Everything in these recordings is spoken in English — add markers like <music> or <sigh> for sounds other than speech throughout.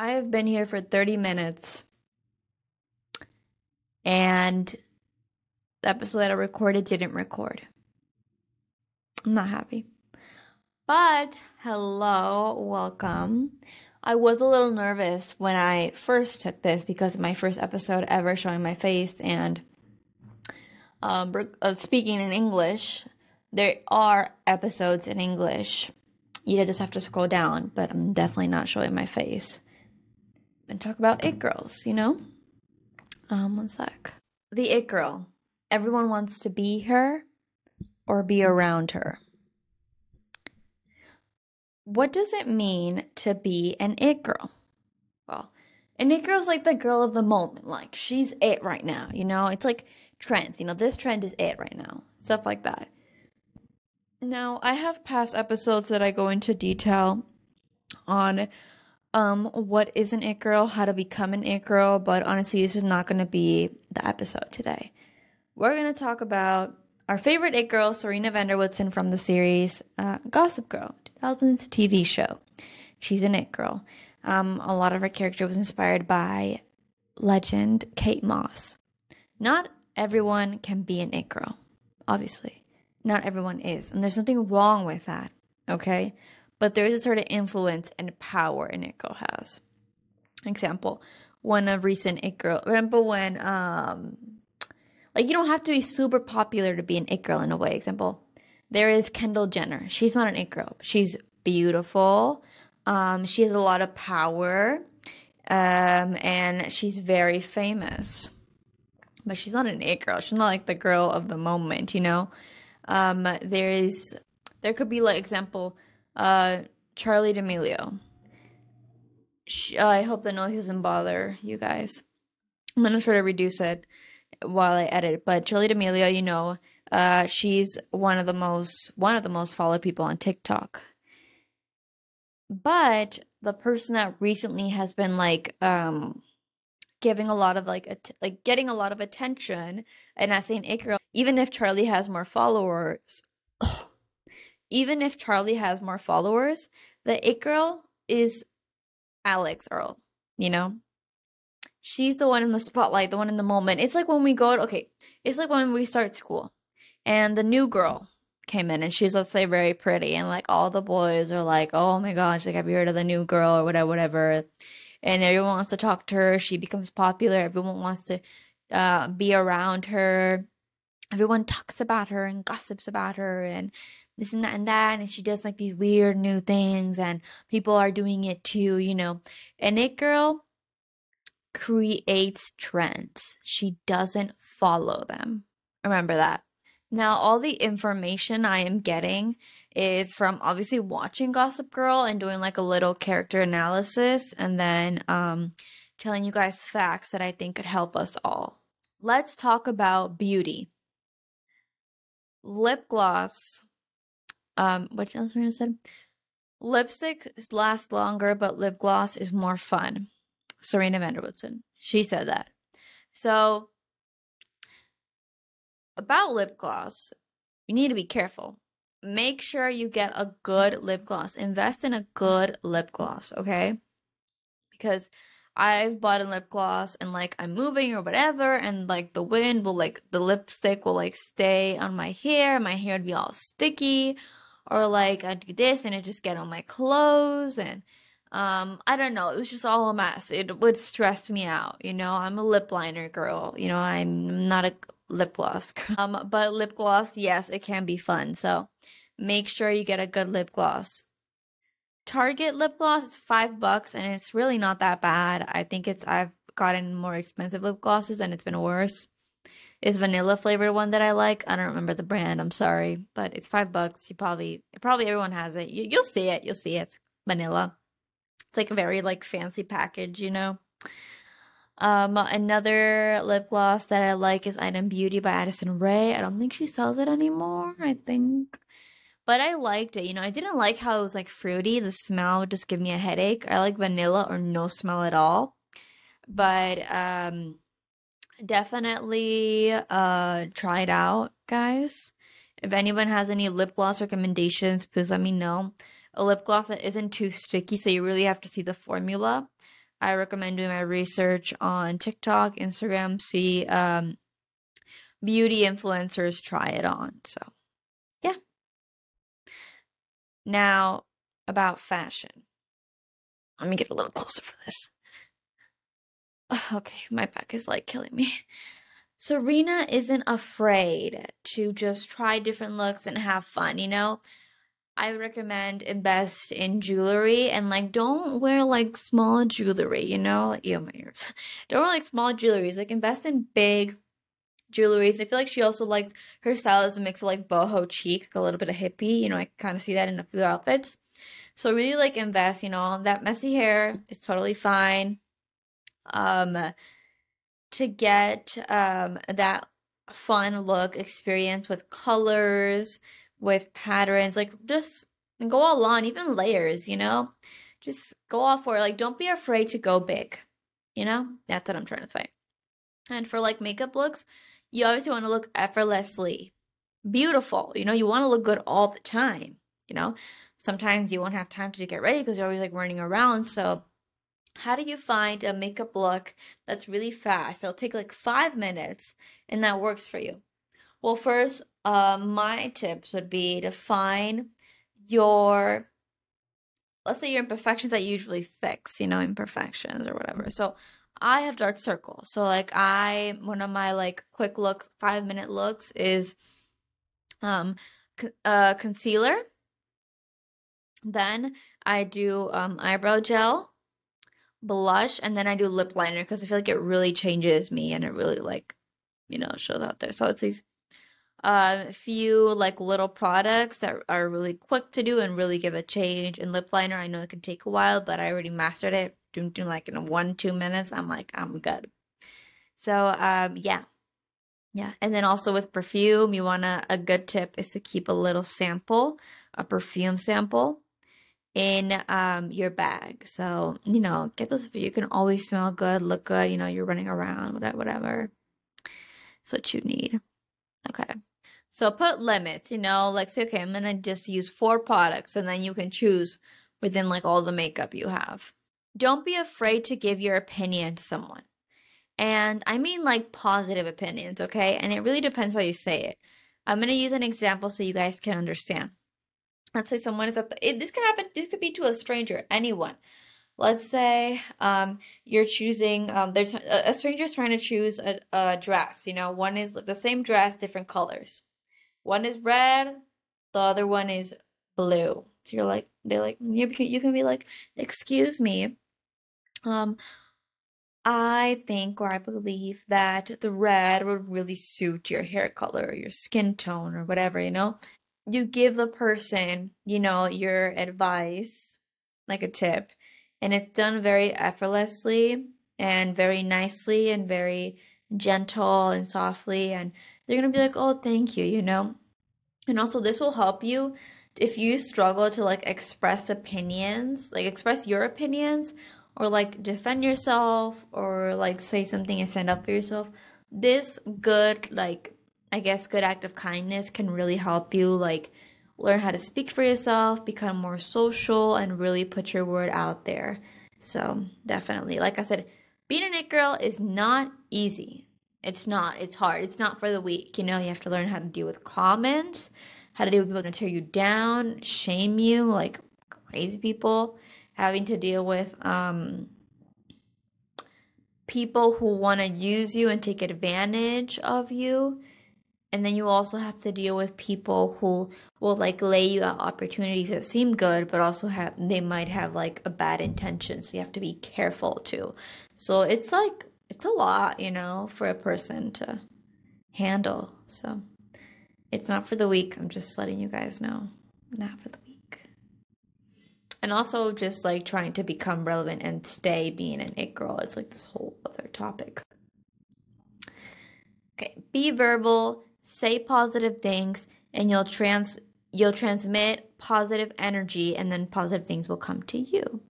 I have been here for 30 minutes and the episode that I recorded didn't record. I'm not happy. But hello, welcome. I was a little nervous when I first took this because my first episode ever showing my face and um, speaking in English. There are episodes in English. You just have to scroll down, but I'm definitely not showing my face. And talk about it girls, you know? Um, one sec. The it girl. Everyone wants to be her or be around her. What does it mean to be an it girl? Well, an it girl is like the girl of the moment. Like, she's it right now, you know? It's like trends. You know, this trend is it right now. Stuff like that. Now, I have past episodes that I go into detail on um what is an it girl, how to become an it girl, but honestly, this is not going to be the episode today. We're going to talk about our favorite it girl, Serena van der Woodsen from the series uh, Gossip Girl, 2000s TV show. She's an it girl. Um, a lot of her character was inspired by legend Kate Moss. Not everyone can be an it girl, obviously. Not everyone is. And there's nothing wrong with that, okay? But there is a certain influence and power an it girl has. Example, one of recent it girl. Remember when, um, like, you don't have to be super popular to be an it girl in a way. Example, there is Kendall Jenner. She's not an it girl. She's beautiful. Um, she has a lot of power. Um, and she's very famous but she's not an it girl. She's not like the girl of the moment, you know. Um, there is, there could be like example, uh, Charli D'Amelio. She, uh, I hope the noise doesn't bother you guys. I'm gonna try to reduce it while I edit. But Charli D'Amelio, you know, uh, she's one of the most one of the most followed people on TikTok. But the person that recently has been like um giving a lot of like at- like getting a lot of attention and as saying it girl even if Charli has more followers even if Charli has more followers the it girl is Alix Earle, you know she's the one in the spotlight the one in the moment it's like when we go okay it's like when we start school and the new girl came in and she's let's say very pretty and like all the boys are like oh my gosh like have you heard of the new girl or whatever whatever and everyone wants to talk to her. She becomes popular. Everyone wants to uh, be around her. Everyone talks about her and gossips about her and this and that and that. And she does like these weird new things, and people are doing it too, you know. And it girl creates trends, she doesn't follow them. Remember that. Now, all the information I am getting is from obviously watching Gossip Girl and doing like a little character analysis and then um, telling you guys facts that I think could help us all. Let's talk about beauty. Lip gloss. Um, what else gonna say? Lipstick lasts longer, but lip gloss is more fun. Serena van der Woodsen. She said that. So about lip gloss, you need to be careful. Make sure you get a good lip gloss. Invest in a good lip gloss, okay? Because I've bought a lip gloss and like I'm moving or whatever, and like the wind will like the lipstick will like stay on my hair, my hair would be all sticky, or like I do this and it just get on my clothes and um I don't know, it was just all a mess. It would stress me out, you know. I'm a lip liner girl, you know, I'm not a lip gloss. <laughs> Um, but lip gloss, yes, it can be fun. So make sure you get a good lip gloss. Target lip gloss is five bucks and it's really not that bad. I think it's I've gotten more expensive lip glosses and it's been worse. It's vanilla flavored one that I like. I don't remember the brand. I'm sorry, but it's five bucks. You probably probably everyone has it. You, you'll see it. You'll see it. Vanilla. It's like a very like fancy package, you know. Um, another lip gloss that I like is Item Beauty by Addison Rae. I don't think she sells it anymore. I think, but I liked it. You know, I didn't like how it was like fruity. The smell would just give me a headache. I like vanilla or no smell at all. But um, definitely uh try it out, guys. If anyone has any lip gloss recommendations, please let me know. A lip gloss that isn't too sticky, so you really have to see the formula I recommend doing my research on TikTok, Instagram, see um, beauty influencers try it on. So, yeah. Now, about fashion. Let me get a little closer for this. <sighs> Okay, my back is like killing me. Serena isn't afraid to just try different looks and have fun, you know? I recommend invest in jewelry and like don't wear like small jewelry, you know? Like ew my ears. <laughs> Don't wear like small jewelries. Like invest in big jewelries. I feel like she also likes her style is a mix of like boho chic, a little bit of hippie. You know, I kind of see that in a few outfits. So really like invest, you know, that messy hair is totally fine. Um to get um that fun look experience with colors, with patterns, like just go all on, even layers, you know? Just go all for it. Like don't be afraid to go big. You know? That's what I'm trying to say. And for like makeup looks, you obviously want to look effortlessly beautiful. You know, you want to look good all the time, you know? sometimes you won't have time to get ready because you're always like running around. So, how do you find a makeup look that's really fast? It'll take like five minutes and that works for you. Well, first, uh, my tips would be to find your, let's say your imperfections that you usually fix, you know, imperfections or whatever. So, I have dark circles. So, like, I, one of my like quick looks, five minute looks is um, uh, concealer then I do um, eyebrow gel, blush, and then I do lip liner because I feel like it really changes me and it really like, you know, shows out there. So it's these uh, few like little products that are really quick to do and really give a change. And lip liner, I know it can take a while, but I already mastered it. Doing, doing like in one two minutes, I'm like I'm good. So um yeah, yeah. And then also with perfume, you wanna a good tip is to keep a little sample, a perfume sample in um your bag. So, you know, get this you can always smell good, look good, you know, you're running around, whatever whatever. That's what you need. Okay. So put limits, you know, like say, okay, I'm gonna just use four products and then you can choose within like all the makeup you have. Don't be afraid to give your opinion to someone. And I mean like positive opinions, okay? And it really depends how you say it. I'm gonna use an example so you guys can understand let's say someone is at the it, this can happen this could be to a stranger anyone. Let's say um, you're choosing um, there's a, a stranger is trying to choose a, a dress you know one is the same dress different colors. One is red the other one is blue. So you're like they're like you can, you can be like excuse me um I think or I believe that the red would really suit your hair color or your skin tone or whatever, you know? You give the person, you know, your advice, like a tip, and it's done very effortlessly and very nicely and very gentle and softly and they're going to be like, "Oh, thank you," you know? And also this will help you if you struggle to like express opinions, like express your opinions or like defend yourself or like say something and stand up for yourself. This good like I guess good act of kindness can really help you like learn how to speak for yourself, become more social, and really put your word out there. So, definitely, like I said, being an it girl is not easy. It's not. It's hard. It's not for the weak. You know, you have to learn how to deal with comments, how to deal with people that tear you down, shame you, like crazy people, having to deal with um, people who want to use you and take advantage of you and then you also have to deal with people who will like lay you out opportunities that seem good but also have they might have like a bad intention so you have to be careful too. So it's like it's a lot you know for a person to handle. So it's not for the weak. I'm just letting you guys know. Not for the weak. And also just like trying to become relevant and stay being an it girl. It's like this whole other topic. Okay. Be verbal say positive things and you'll trans you'll transmit positive energy and then positive things will come to you.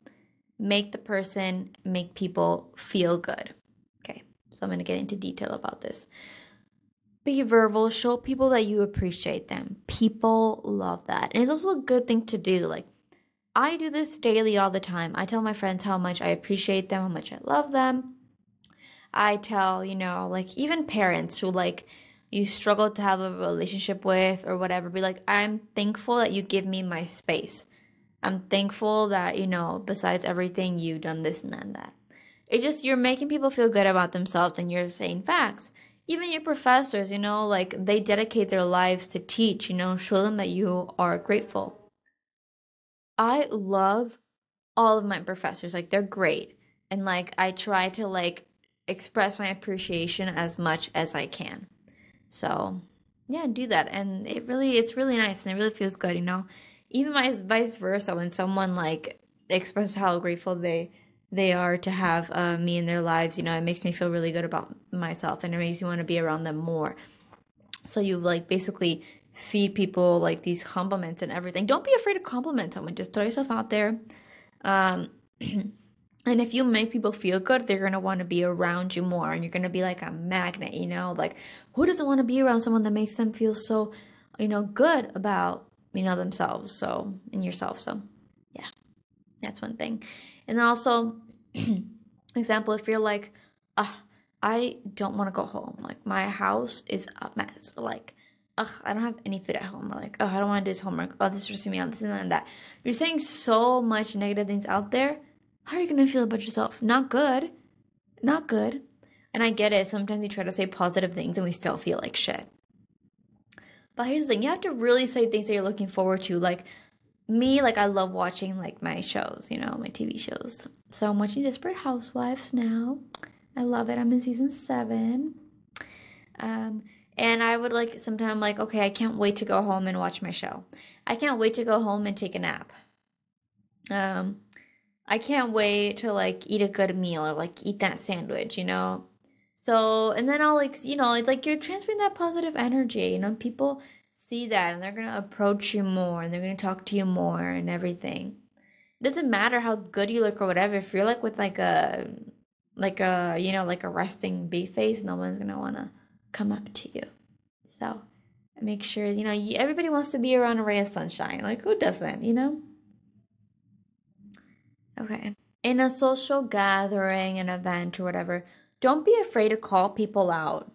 Make the person make people feel good. Okay so i'm going to get into detail about this. Be verbal show people that you appreciate them. People love that. And it's also a good thing to do like I do this daily all the time. I tell my friends how much I appreciate them, how much I love them. I tell, you know, like even parents who like you struggle to have a relationship with or whatever, be like, I'm thankful that you give me my space. I'm thankful that, you know, besides everything, you've done this and that. that. It's just you're making people feel good about themselves and you're saying facts. Even your professors, you know, like they dedicate their lives to teach, you know, show them that you are grateful. I love all of my professors. Like they're great. And like I try to like express my appreciation as much as I can. So, yeah, do that. And it really it's really nice and it really feels good, you know. Even my vice versa when someone like expresses how grateful they they are to have uh, me in their lives, you know, it makes me feel really good about myself and it makes me want to be around them more. So you like basically feed people like these compliments and everything. Don't be afraid to compliment someone. Just throw yourself out there. Um, <clears throat> and if you make people feel good, they're gonna want to be around you more, and you're gonna be like a magnet. You know, like who doesn't want to be around someone that makes them feel so, you know, good about you know themselves. So and yourself. So yeah, that's one thing. And also, <clears throat> example, if you're like, uh, I don't want to go home. Like my house is a mess. Like ugh, I don't have any food at home. Like, oh, I don't want to do this homework. Oh, this is me out. This and that. You're saying so much negative things out there. How are you gonna feel about yourself? Not good. Not good. And I get it. Sometimes we try to say positive things and we still feel like shit. But here's the thing: you have to really say things that you're looking forward to. Like me, like I love watching like my shows. You know, my TV shows. So I'm watching Desperate Housewives now. I love it. I'm in season seven. Um, and I would like sometimes like, okay, I can't wait to go home and watch my show. I can't wait to go home and take a nap. Um, I can't wait to like eat a good meal or like eat that sandwich, you know. So and then I'll like you know it's like you're transferring that positive energy. You know, people see that and they're gonna approach you more and they're gonna talk to you more and everything. It doesn't matter how good you look or whatever. If you're like with like a like a you know like a resting bee face, no one's gonna wanna come up to you. So make sure, you know, everybody wants to be around a ray of sunshine. Like, who doesn't, you know? Okay. In a social gathering, an event, or whatever, don't be afraid to call people out.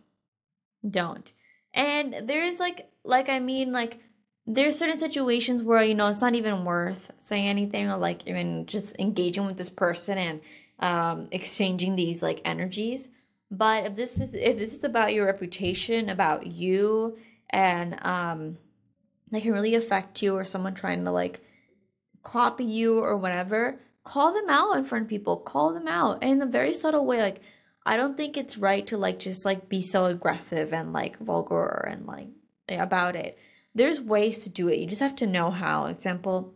Don't. And there's like, like, I mean, like, there's certain situations where, you know, it's not even worth saying anything or like even just engaging with this person and um, exchanging these like energies but if this is if this is about your reputation, about you, and um, they can really affect you, or someone trying to like copy you or whatever, call them out in front of people. Call them out in a very subtle way. Like I don't think it's right to like just like be so aggressive and like vulgar and like about it. There's ways to do it. You just have to know how. Example,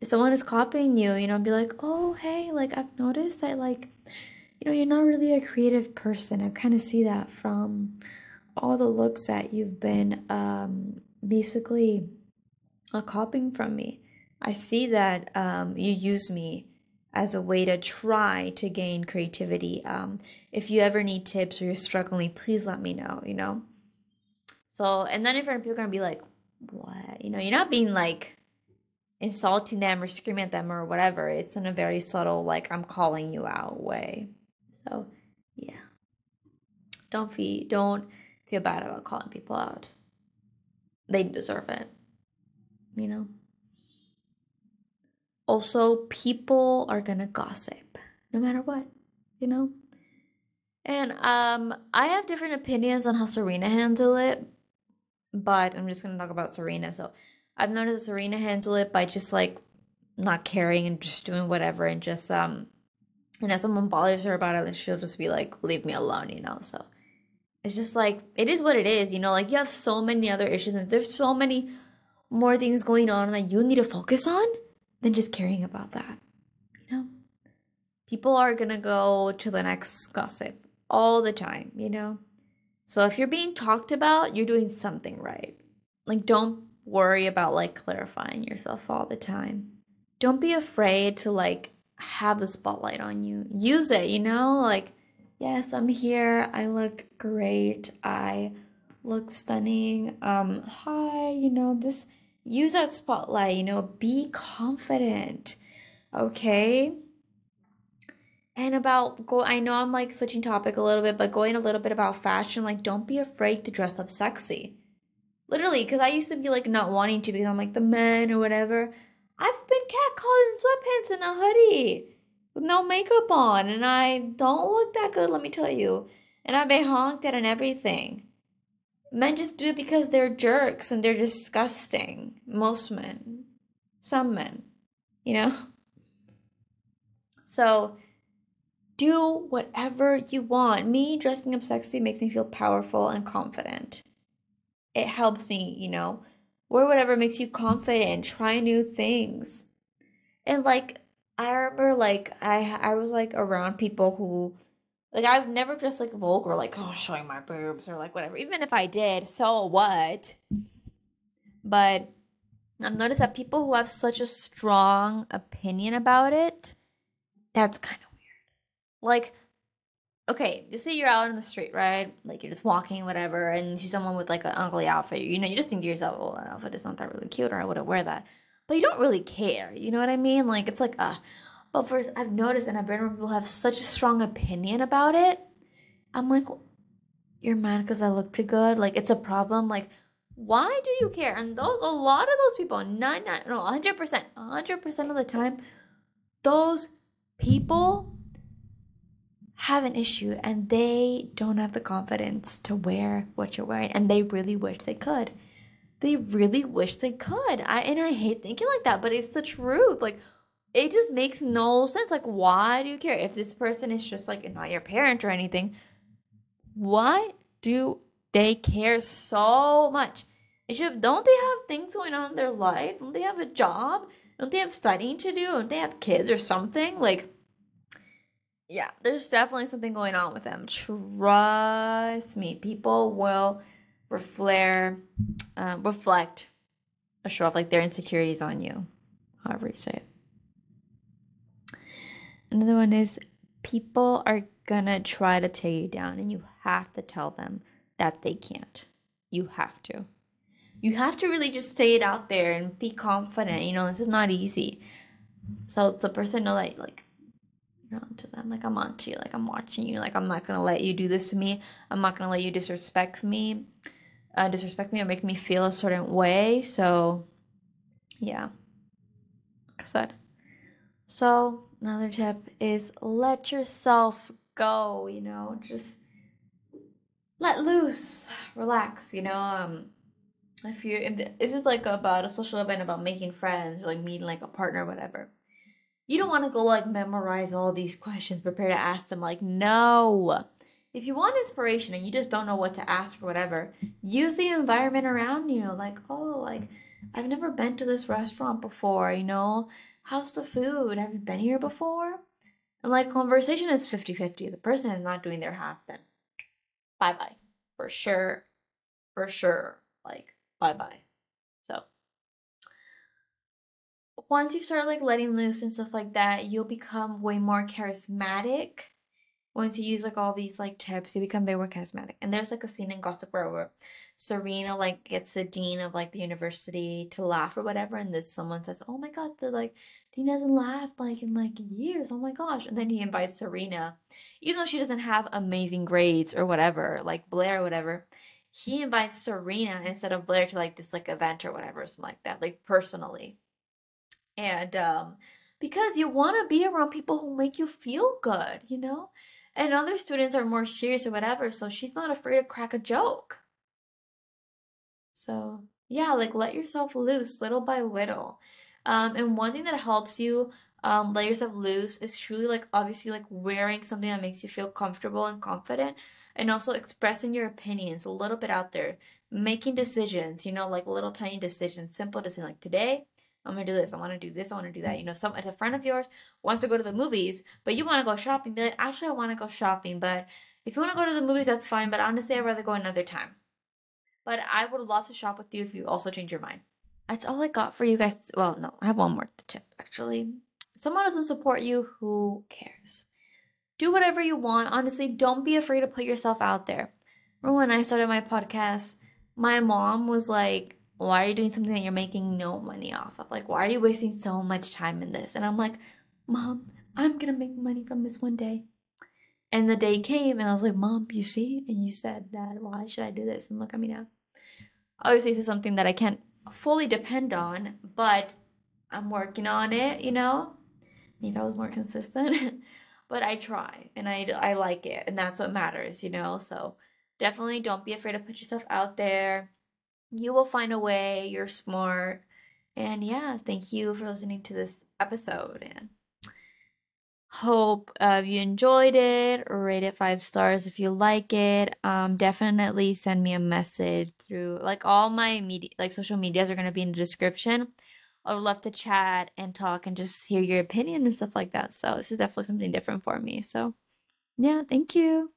if someone is copying you, you know, be like, oh hey, like I've noticed I like you know, you're not really a creative person. I kind of see that from all the looks that you've been um, basically uh, copying from me. I see that um, you use me as a way to try to gain creativity. Um, if you ever need tips or you're struggling, please let me know, you know? So, and then if people are going to be like, what? You know, you're not being like insulting them or screaming at them or whatever. It's in a very subtle, like, I'm calling you out way. So, yeah. Don't feel don't feel bad about calling people out. They deserve it. You know. Also, people are to gossip no matter what, you know? And um I have different opinions on how Serena handled it, but I'm just to talk about Serena. So, I've noticed Serena handle it by just like not caring and just doing whatever and just um and if someone bothers her about it, then she'll just be like, leave me alone, you know? So it's just like, it is what it is, you know? Like, you have so many other issues, and there's so many more things going on that you need to focus on than just caring about that, you know? People are gonna go to the next gossip all the time, you know? So if you're being talked about, you're doing something right. Like, don't worry about like clarifying yourself all the time. Don't be afraid to like have the spotlight on you. Use it, you know? Like, yes, I'm here. I look great. I look stunning. Um, hi, you know, this use that spotlight, you know, be confident. Okay? And about go I know I'm like switching topic a little bit, but going a little bit about fashion, like don't be afraid to dress up sexy. Literally, because I used to be like not wanting to because I'm like the men or whatever. I've been catcalled in sweatpants and a hoodie with no makeup on, and I don't look that good, let me tell you. And I've been honked at and everything. Men just do it because they're jerks and they're disgusting. Most men. Some men. You know? So, do whatever you want. Me dressing up sexy makes me feel powerful and confident. It helps me, you know, wear whatever makes you confident, try new things. And like I remember like I I was like around people who like I've never dressed like vulgar, like oh showing my boobs or like whatever. Even if I did, so what? But I've noticed that people who have such a strong opinion about it, that's kind of weird. Like, okay, you see you're out in the street, right? Like you're just walking, whatever, and you see someone with like an ugly outfit. You know, you just think to yourself, "Oh, that outfit is not that really cute," or "I wouldn't wear that." But you don't really care. You know what I mean? Like it's like, uh, but first, I've noticed, and I've been around people have such a strong opinion about it. I'm like, you're mad because I look too good. Like it's a problem. Like, why do you care? And those, a lot of those people, nine, nine, no, hundred percent, hundred percent of the time, those people have an issue and they don't have the confidence to wear what you're wearing, and they really wish they could. They really wish they could. I and I hate thinking like that, but it's the truth. Like it just makes no sense. Like, why do you care? If this person is just like not your parent or anything, why do they care so much? Don't they have things going on in their life? Don't they have a job? Don't they have studying to do? Don't they have kids or something? Like, yeah, there's definitely something going on with them. Trust me, people will reflare, uh, reflect a show off like their insecurities on you, however you say it. Another one is people are gonna try to tear you down, and you have to tell them that they can't. You have to. You have to really just say it out there and be confident. You know, this is not easy. So it's a person know that like you're on to them. Like I'm on to you. Like I'm watching you. Like I'm not gonna let you do this to me. I'm not gonna let you disrespect me, uh, disrespect me or make me feel a certain way. So, yeah, like I said. So another tip is let yourself go, you know, just let loose, relax, you know. Um, if you if this is like about a social event about making friends or like meeting like a partner, whatever. You don't want to go like memorize all these questions, prepare to ask them. Like, no. If you want inspiration and you just don't know what to ask or whatever, use the environment around you. Like, oh, like I've never been to this restaurant before, you know how's the food? Have you been here before? And like conversation is 50 50. The person is not doing their half, then bye bye. For sure. For sure. Like, bye bye. So, once you start like letting loose and stuff like that, you'll become way more charismatic. Once you use like all these like tips, you become way more charismatic. And there's like a scene in Gossip Girl where Serena like gets the dean of like the university to laugh or whatever, and this someone says, "Oh my god, the like dean hasn't laughed like in like years. Oh my gosh!" And then he invites Serena, even though she doesn't have amazing grades or whatever, like Blair or whatever. He invites Serena instead of Blair to like this like event or whatever, or something like that, like personally. And um, because you want to be around people who make you feel good, you know. And other students are more serious or whatever, so she's not afraid to crack a joke so, yeah, like let yourself loose little by little. Um, and one thing that helps you um, let yourself loose is truly like obviously like wearing something that makes you feel comfortable and confident and also expressing your opinions a little bit out there making decisions you know like little tiny decisions simple decisions like today i'm gonna do this i want to do this i want to do that you know some if a friend of yours wants to go to the movies but you want to go shopping be like actually i want to go shopping but if you want to go to the movies that's fine but honestly i'd rather go another time but I would love to shop with you if you also change your mind. That's all I got for you guys. Well, no, I have one more tip actually. Someone doesn't support you, who cares? Do whatever you want. Honestly, don't be afraid to put yourself out there. Remember when I started my podcast, my mom was like, why are you doing something that you're making no money off of? Like, why are you wasting so much time in this? And I'm like, Mom, I'm gonna make money from this one day. And the day came, and I was like, Mom, you see? And you said that, why should I do this? And look at me now. Obviously, this is something that I can't fully depend on, but I'm working on it, you know? If I was more consistent. <laughs> but I try and I, I like it, and that's what matters, you know? So definitely don't be afraid to put yourself out there. You will find a way, you're smart. And yeah, thank you for listening to this episode. And hope uh, you enjoyed it rate it five stars if you like it. Um definitely send me a message through like all my media like social medias are going to be in the description. I would love to chat and talk and just hear your opinion and stuff like that. So this is definitely something different for me. So yeah thank you